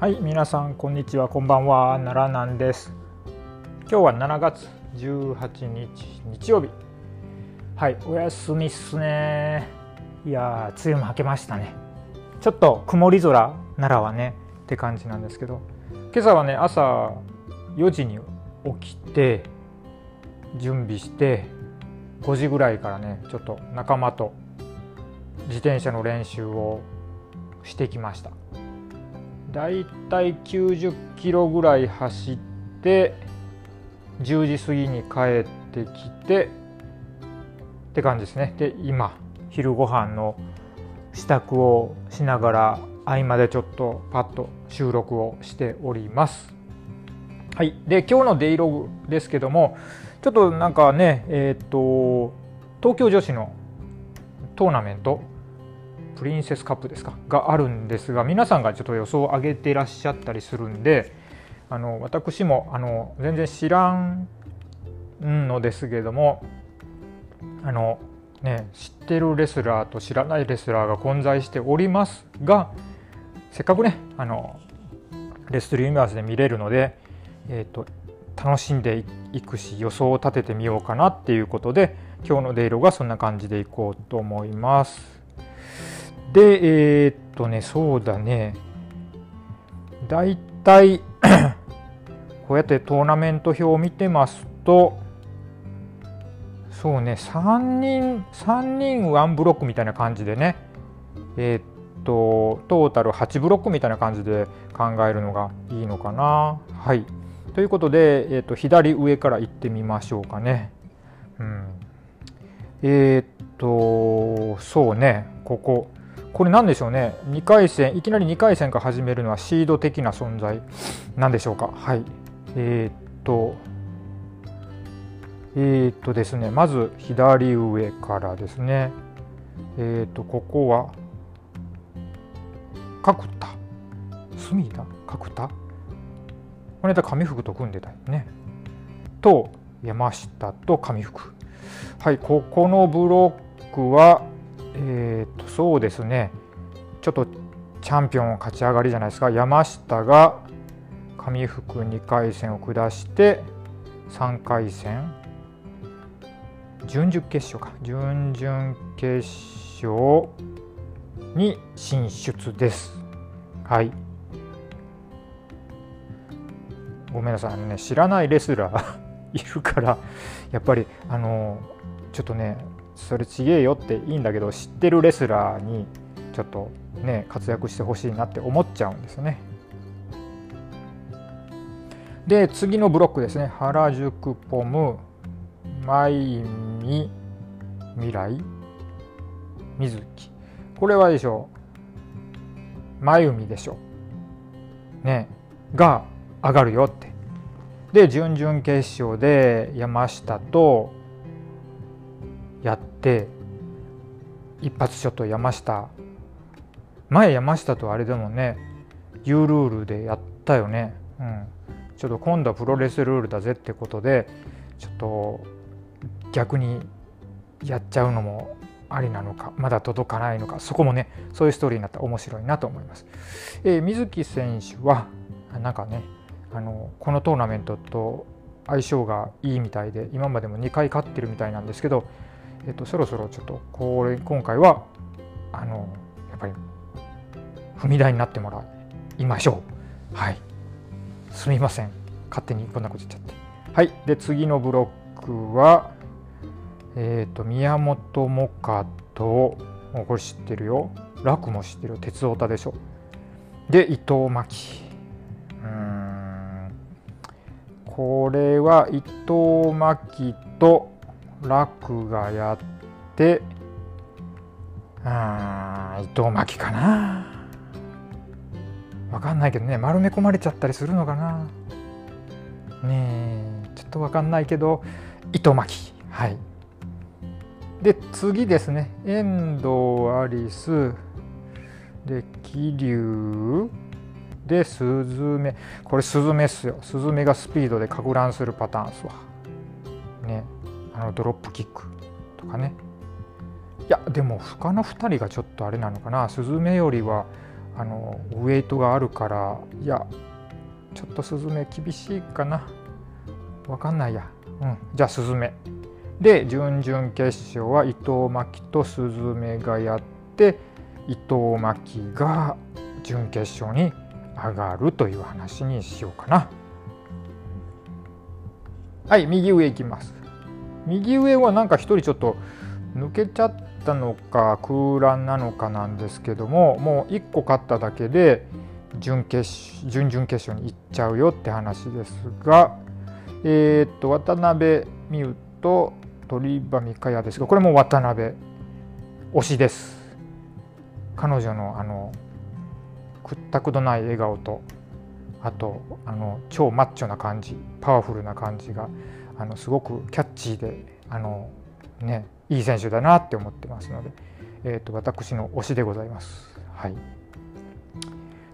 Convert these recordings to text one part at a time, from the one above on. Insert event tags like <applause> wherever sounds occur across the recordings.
はい皆さんこんにちはこんばんは奈良なんです。今日は7月18日日曜日。はいお休みっすね。いや梅雨も明けましたね。ちょっと曇り空奈良はねって感じなんですけど。今朝はね朝4時に起きて準備して5時ぐらいからねちょっと仲間と自転車の練習をしてきました。だいたい90キロぐらい走って10時過ぎに帰ってきてって感じですね。で今昼ご飯の支度をしながら合間でちょっとパッと収録をしております。はい。で今日のデイログですけどもちょっとなんかねえっ、ー、と東京女子のトーナメントプリンセスカップですか？があるんですが皆さんがちょっと予想を上げていらっしゃったりするんであの私もあの全然知らんのですけどもあの、ね、知ってるレスラーと知らないレスラーが混在しておりますがせっかくねあのレストリームアーズで見れるので、えーと、楽しんでいくし予想を立ててみようかなっていうことで今日のデイロがそんな感じでいこうと思います。で、えー、っとね、そうだね。だいたいこうやってトーナメント表を見てますと、そうね、3人、3人ワンブロックみたいな感じでね、えー、っと、トータル8ブロックみたいな感じで考えるのがいいのかな。はい。ということで、えー、っと、左上から行ってみましょうかね。うん。えー、っと、そうね、ここ。これ何でしょうね？2回戦いきなり2回戦から始めるのはシード的な存在なんでしょうか？はい。えー、っとえー、っとですねまず左上からですね。えー、っとここは角田。隅田？角田？これだ上福と組んでたよね。と山下と上福はいここのブロックはえー、とそうですね。ちょっとチャンピオン勝ち上がりじゃないですか。山下が上福2回戦を下して3回戦。準々決勝か。準々決勝に進出です。はい。ごめんなさい。ね知らないレスラー <laughs> いるからやっぱりあのちょっとねそれちげえよっていいんだけど知ってるレスラーにちょっとね活躍してほしいなって思っちゃうんですよね。で次のブロックですね。原宿ポム舞美未来水木これはでしょう。真由美でしょね。が上がるよって。で準々決勝で山下とやって一発ショット山下前山下とあれでもね U ルールでやったよね、うん、ちょっと今度はプロレスルールだぜってことでちょっと逆にやっちゃうのもありなのかまだ届かないのかそこもねそういうストーリーになったら面白いなと思います。えー、水木選手はなんかねあのこのトーナメントと相性がいいみたいで今までも2回勝ってるみたいなんですけどえっと、そろそろちょっとこれ今回はあのやっぱり踏み台になってもらいましょう。はい。すみません。勝手にこんなこと言っちゃって。はい。で、次のブロックは、えっ、ー、と、宮本萌歌と、これ知ってるよ。楽も知ってるよ。鉄オタでしょ。で、伊藤真希。うん。これは伊藤真希と、楽がやってあ伊藤巻かな。わかんないけどね丸め込まれちゃったりするのかな。ねえちょっとわかんないけど糸巻はい。で次ですね。遠藤アリス。で桐生。でスズメ。これスズメっすよ。スズメがスピードでか乱するパターンっすわ。あのドロップキックとかね。いやでも他の2人がちょっとあれなのかな。スズメよりはあのウエイトがあるから。いやちょっとスズメ厳しいかな。わかんないや、うん、じゃあスズメ。で準々決勝は伊藤真希とスズメがやって伊藤真希が準決勝に上がるという話にしようかな。はい右上いきます。右上はなんか一人ちょっと抜けちゃったのか空欄なのかなんですけどももう1個勝っただけで準決準々決勝に行っちゃうよって話ですが、えー、っと渡辺美優と鳥羽美香也ですがこれも渡辺推しです。彼女のあのくったくどない笑顔とあとあの超マッチョな感じパワフルな感じがあのすごくキャッチーであの、ね、いい選手だなって思ってますので、えーと、私の推しでございます。はい、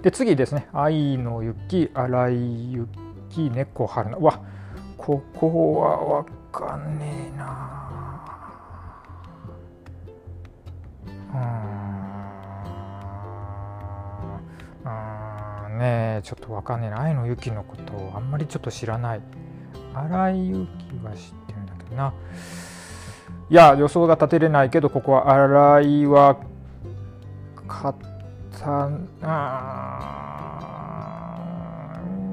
で次ですね「愛の雪」「荒井雪」「猫春菜」わここは分かんねえな。うん。ねえちょっと分かんねえな。愛の雪のことをあんまりちょっと知らない。荒井由紀は知ってるんだけどな。いや予想が立てれないけどここは荒井は勝ったあ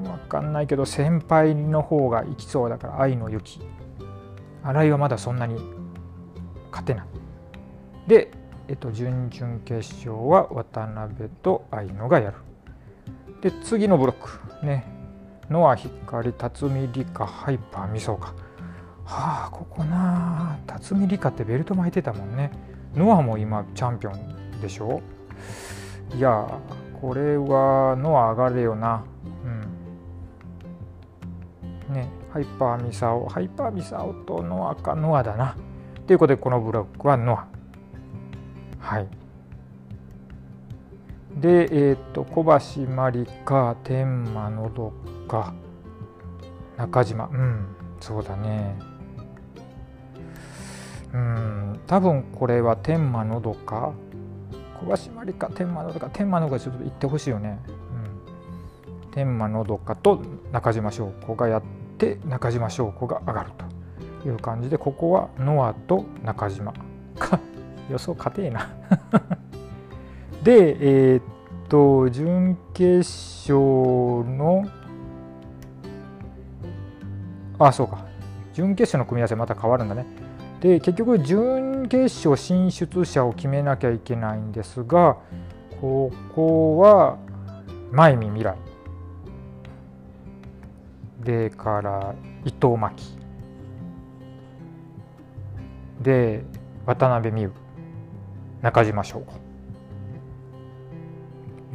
分かんないけど先輩の方がいきそうだから愛の雪荒井はまだそんなに勝てない。でえっと準々決勝は渡辺と愛野がやる。で次のブロック。ね。乃蒼ヒカリ辰巳リカハイパーミサオかはあここな辰巳リカってベルト巻いてたもんね。乃蒼も今チャンピオンでしょ？いやこれは乃蒼上がれよな。うん。ねハイパーミサオ。ハイパーミサオと乃蒼か乃蒼だな。ということでこのブロックはノア。はい。でえっ、ー、と小橋真理香天満のどか。中島。うん。そうだね。うん。多分これは天満のどか。小橋真理香天満のどか。天満のどかちょっと言ってほしいよね、うん、天満のどかと中島翔子がやって中島翔子が上がると。いう感じでここはノアと中島。か <laughs> 予想勝てえな。<laughs> でえー、っと準決勝のあそうか。準決勝の組み合わせまた変わるんだね。で結局準決勝進出者を決めなきゃいけないんですがここは前見未来。でから伊藤真希。で渡辺美優中島翔子。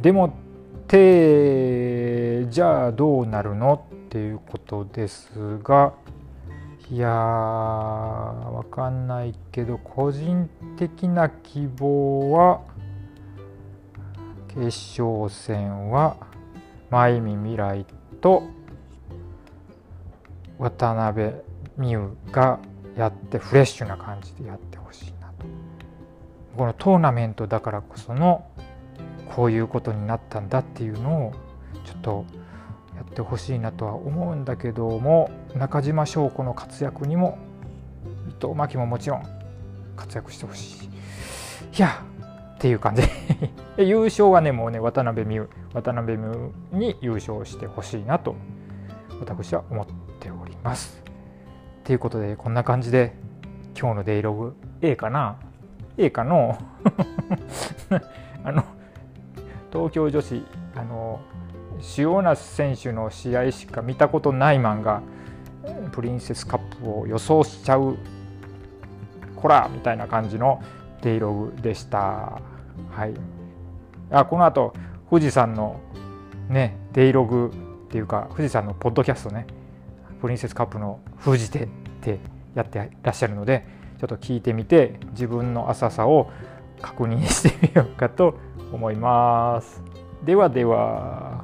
でもってじゃあどうなるの？っていうことですがいやーわかんないけど個人的な希望は決勝戦は真美未来と渡辺美優がやってフレッシュな感じでやってほしいなと。このトーナメントだからこそのこういうことになったんだっていうのをちょっとってほしいなとは思うんだけども中島翔子の活躍にも伊藤真希ももちろん活躍してほしい。いやっていう感じ。<laughs> 優勝はねもうね渡辺美優渡辺美優に優勝してほしいなと私は思っております。ということでこんな感じで今日のデイログ A かな？A かの？<laughs> あの東京女子あの主要選手の試合しか見たことないマンがプリンセスカップを予想しちゃうこらみたいな感じのデイログでした。はい、あこの後富士山のねデイログっていうか富士山のポッドキャストねプリンセスカップの封じ手ってやってらっしゃるのでちょっと聞いてみて自分の浅さを確認してみようかと思います。ではでは。